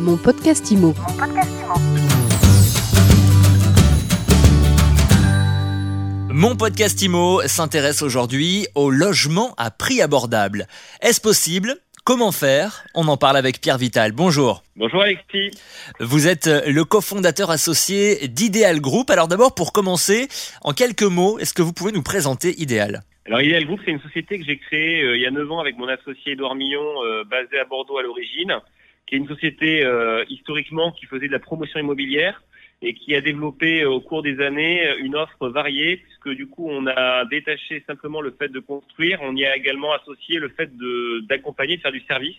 Mon podcast IMO. Mon podcast IMO s'intéresse aujourd'hui au logement à prix abordable. Est-ce possible? Comment faire? On en parle avec Pierre Vital. Bonjour. Bonjour Alexis. Vous êtes le cofondateur associé d'Ideal Group. Alors d'abord, pour commencer, en quelques mots, est-ce que vous pouvez nous présenter Ideal? Alors Ideal Group, c'est une société que j'ai créée euh, il y a 9 ans avec mon associé Edouard Millon, euh, basée à Bordeaux à l'origine, qui est une société euh, historiquement qui faisait de la promotion immobilière et qui a développé au cours des années une offre variée, puisque du coup on a détaché simplement le fait de construire, on y a également associé le fait d'accompagner, de, faire du service.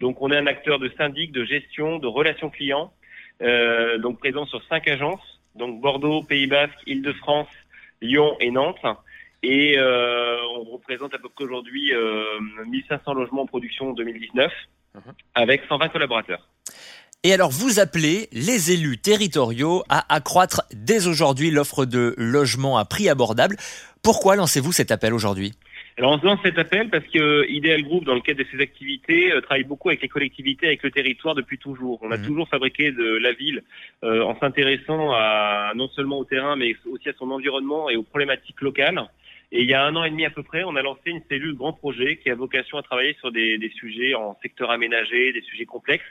Donc on est un acteur de syndic, de gestion, de relations clients, euh, donc présent sur cinq agences, donc Bordeaux, Pays Basque, Île-de-France, Lyon et Nantes. Et euh, on représente à peu près aujourd'hui euh, 1500 logements en production en 2019 mhm. avec 120 collaborateurs. Et alors vous appelez les élus territoriaux à accroître dès aujourd'hui l'offre de logements à prix abordable. Pourquoi lancez-vous cet appel aujourd'hui? Alors on se lance cet appel parce que Ideal Group, dans le cadre de ses activités, euh, travaille beaucoup avec les collectivités, avec le territoire depuis toujours. On a mhm. toujours fabriqué de la ville euh, en s'intéressant à non seulement au terrain, mais aussi à son environnement et aux problématiques locales. Et il y a un an et demi à peu près, on a lancé une cellule grand projet qui a vocation à travailler sur des, des sujets en secteur aménagé, des sujets complexes.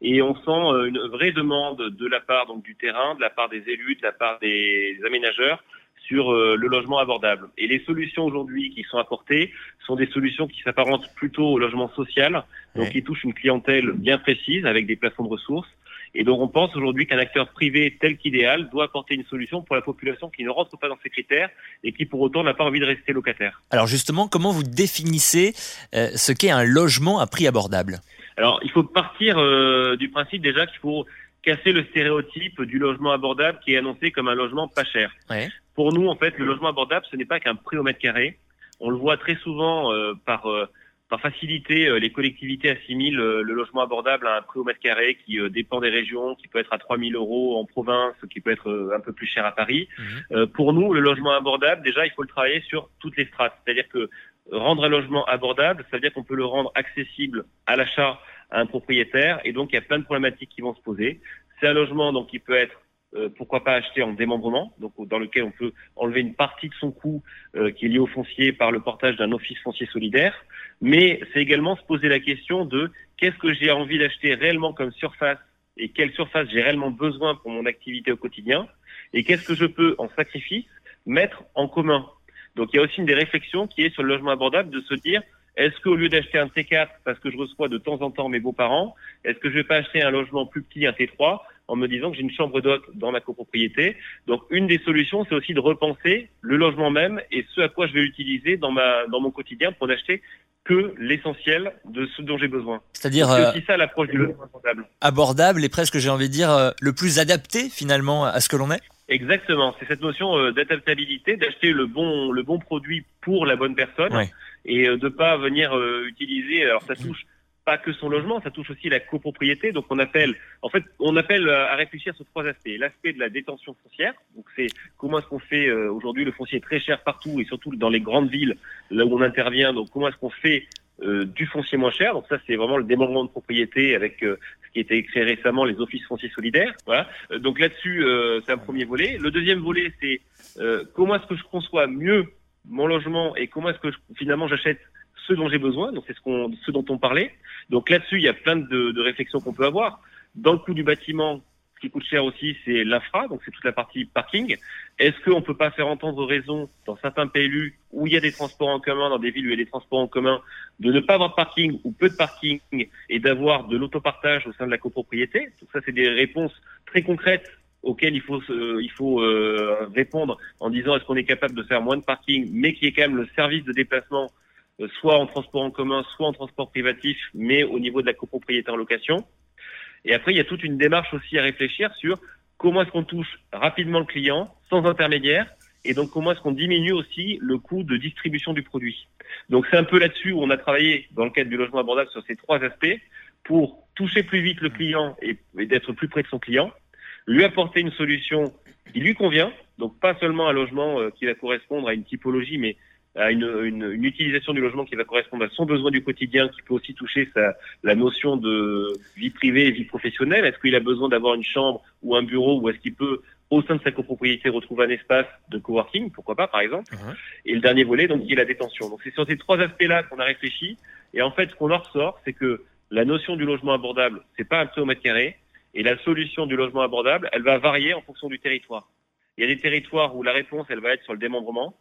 Et on sent euh, une vraie demande de la part donc du terrain, de la part des élus, de la part des aménageurs sur euh, le logement abordable. Et les solutions aujourd'hui qui sont apportées sont des solutions qui s'apparentent plutôt au logement social, donc qui touchent une clientèle bien précise avec des plafonds de ressources et donc on pense aujourd'hui qu'un acteur privé tel qu'idéal doit apporter une solution pour la population qui ne rentre pas dans ces critères et qui pour autant n'a pas envie de rester locataire. Alors justement, comment vous définissez euh, ce qu'est un logement à prix abordable? Alors il faut partir euh, du principe déjà qu'il faut casser le stéréotype du logement abordable qui est annoncé comme un logement pas cher. Pour nous, en fait, le logement abordable, ce n'est pas qu'un prix au mètre carré. On le voit très souvent euh, par par faciliter, euh, les collectivités assimilent euh, le logement abordable à un prix au mètre carré qui euh, dépend des régions, qui peut être à 3 000 euros en province, qui peut être un peu plus cher à Paris. Mhm. pour nous, le logement abordable, déjà, il faut le travailler sur toutes les strates. C'est-à-dire que rendre un logement abordable, ça veut dire qu'on peut le rendre accessible à l'achat à un propriétaire, et donc il y a plein de problématiques qui vont se poser. C'est un logement donc qui peut être euh, pourquoi pas acheter en démembrement, donc dans lequel on peut enlever une partie de son coût euh, qui est lié au foncier par le portage d'un office foncier solidaire. Mais c'est également se poser la question de qu'est-ce que j'ai envie d'acheter réellement comme surface et quelle surface j'ai réellement besoin pour mon activité au quotidien et qu'est-ce que je peux en sacrifice mettre en commun. Donc il y a aussi une des réflexions qui est sur le logement abordable de se dire est-ce qu'au lieu d'acheter un T4 parce que je reçois de temps en temps mes beaux-parents, est-ce que je vais pas acheter un logement plus petit, un T3 en me disant que j'ai une chambre d'hôte dans ma copropriété. Donc une des solutions, c'est aussi de repenser le logement même et ce à quoi je vais l'utiliser dans ma dans mon quotidien pour n'acheter que l'essentiel de ce dont j'ai besoin. C'est-à-dire c'est aussi ça l'approche du logement abordable. Abordable et presque j'ai envie de dire euh, le plus adapté finalement à ce que l'on est. Exactement, c'est cette notion euh, d'adaptabilité, d'acheter le bon le bon produit pour la bonne personne et euh, de pas venir utiliser alors ça touche pas que son logement, ça touche aussi la copropriété. Donc on appelle, en fait, on appelle euh, à réfléchir sur trois aspects. L'aspect de la détention foncière, donc c'est comment est-ce qu'on fait euh, aujourd'hui le foncier très cher partout et surtout dans les grandes villes là où on intervient. Donc comment est-ce qu'on fait euh, du foncier moins cher? Donc ça, c'est vraiment le démembrement de propriété avec ce qui a été créé récemment, les offices fonciers solidaires. Voilà. donc là-dessus, c'est un premier volet. Le deuxième volet, c'est comment est-ce que je conçois mieux mon logement et comment est-ce que finalement j'achète ce dont j'ai besoin. Donc c'est ce, dont on parlait. Donc là-dessus, il y a plein de, réflexions qu'on peut avoir. Dans le coût du bâtiment, ce qui coûte cher aussi, c'est l'infra, donc c'est toute la partie parking. Est-ce qu'on peut pas faire entendre raison dans certains PLU où il y a des transports en commun, dans des villes où il y a des transports en commun, de ne pas avoir de parking ou peu de parking et d'avoir de l'autopartage au sein de la copropriété? Donc ça, c'est des réponses très concrètes auxquelles il faut il faut euh, répondre en disant est-ce qu'on est capable de faire moins de parking, mais qui est quand même le service de déplacement soit en transport en commun, soit en transport privatif, mais au niveau de la copropriété en location. Et après, il y a toute une démarche aussi à réfléchir sur comment est-ce qu'on touche rapidement le client, sans intermédiaire, et donc comment est-ce qu'on diminue aussi le coût de distribution du produit. Donc c'est un peu là-dessus où on a travaillé dans le cadre du logement abordable sur ces trois aspects pour toucher plus vite le client et, d'être plus près de son client, lui apporter une solution qui lui convient, donc pas seulement un logement euh, qui va correspondre à une typologie, mais à une, une, une, utilisation du logement qui va correspondre à son besoin du quotidien, qui peut aussi toucher sa, la notion de vie privée et vie professionnelle. Est-ce qu'il a besoin d'avoir une chambre ou un bureau ou est-ce qu'il peut au sein de sa copropriété retrouver un espace de coworking, pourquoi pas par exemple. Uh-huh. Et le dernier volet, donc, qui est la détention. Donc c'est sur ces trois aspects-là qu'on a réfléchi. Et en fait, ce qu'on en ressort, c'est que la notion du logement abordable, c'est pas un prix au mètre carré. Et la solution du logement abordable, elle va varier en fonction du territoire. Il y a des territoires où la réponse, elle va être sur le démembrement.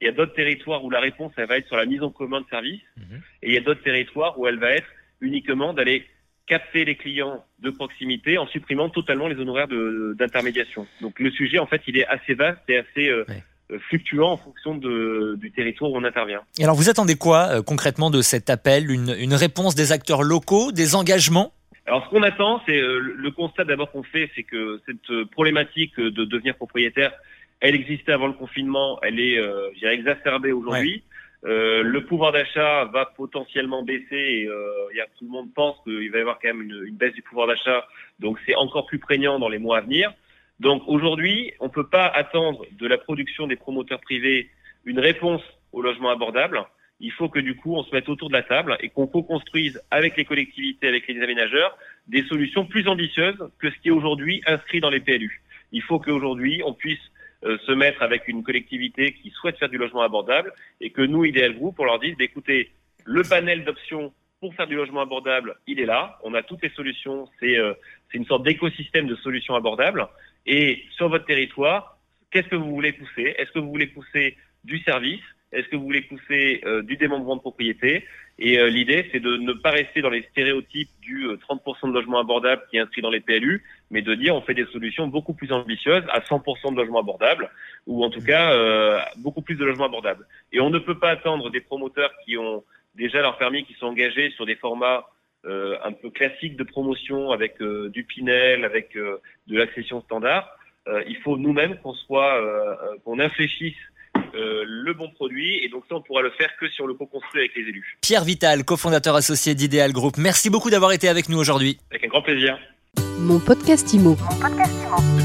Il y a d'autres territoires où la réponse, elle va être sur la mise en commun de services. Uh-huh. Et il y a d'autres territoires où elle va être uniquement d'aller capter les clients de proximité en supprimant totalement les honoraires d'intermédiation. Donc le sujet, en fait, il est assez vaste et assez euh, euh, fluctuant en fonction de, du territoire où on intervient. Et alors vous attendez quoi euh, concrètement de cet appel? Une, une, réponse des acteurs locaux, des engagements? Alors ce qu'on attend, c'est le constat d'abord qu'on fait, c'est que cette problématique de devenir propriétaire, elle existait avant le confinement, elle est, euh, exacerbée aujourd'hui. Euh, le pouvoir d'achat va potentiellement baisser et euh, y a, tout le monde pense qu'il va y avoir quand même une, une baisse du pouvoir d'achat, donc c'est encore plus prégnant dans les mois à venir. Donc aujourd'hui, on ne peut pas attendre de la production des promoteurs privés une réponse au logement abordable. Il faut que du coup, on se mette autour de la table et qu'on co-construise avec les collectivités, avec les aménageurs, des solutions plus ambitieuses que ce qui est aujourd'hui inscrit dans les PLU. Il faut qu'aujourd'hui, on puisse se mettre avec une collectivité qui souhaite faire du logement abordable et que nous, Ideal Group, on leur dise, bah, écoutez, le panel d'options pour faire du logement abordable, il est là. On a toutes les solutions. C'est euh, une sorte d'écosystème de solutions abordables. Et sur votre territoire, qu'est-ce que vous voulez pousser? Est-ce que vous voulez pousser du service? Est-ce que vous voulez pousser euh, du démembrement de propriété? Et euh, l'idée, c'est de ne pas rester dans les stéréotypes du 30% de logement abordable qui est inscrit dans les PLU, mais de dire on fait des solutions beaucoup plus ambitieuses à 100% de logement abordable, ou en tout cas euh, beaucoup plus de logements abordables. Et on ne peut pas attendre des promoteurs qui ont déjà leur permis, qui sont engagés sur des formats euh, un peu classiques de promotion avec euh, du Pinel, avec de l'accession standard. il faut nous-mêmes qu'on soit, qu'on infléchisse le bon produit. Et donc ça, on pourra le faire que si on le co-construit avec les élus. Pierre Vital, cofondateur associé d'Idéal Group. Merci beaucoup d'avoir été avec nous aujourd'hui. Avec un grand plaisir. Mon podcast Imo. Mon podcast Imo.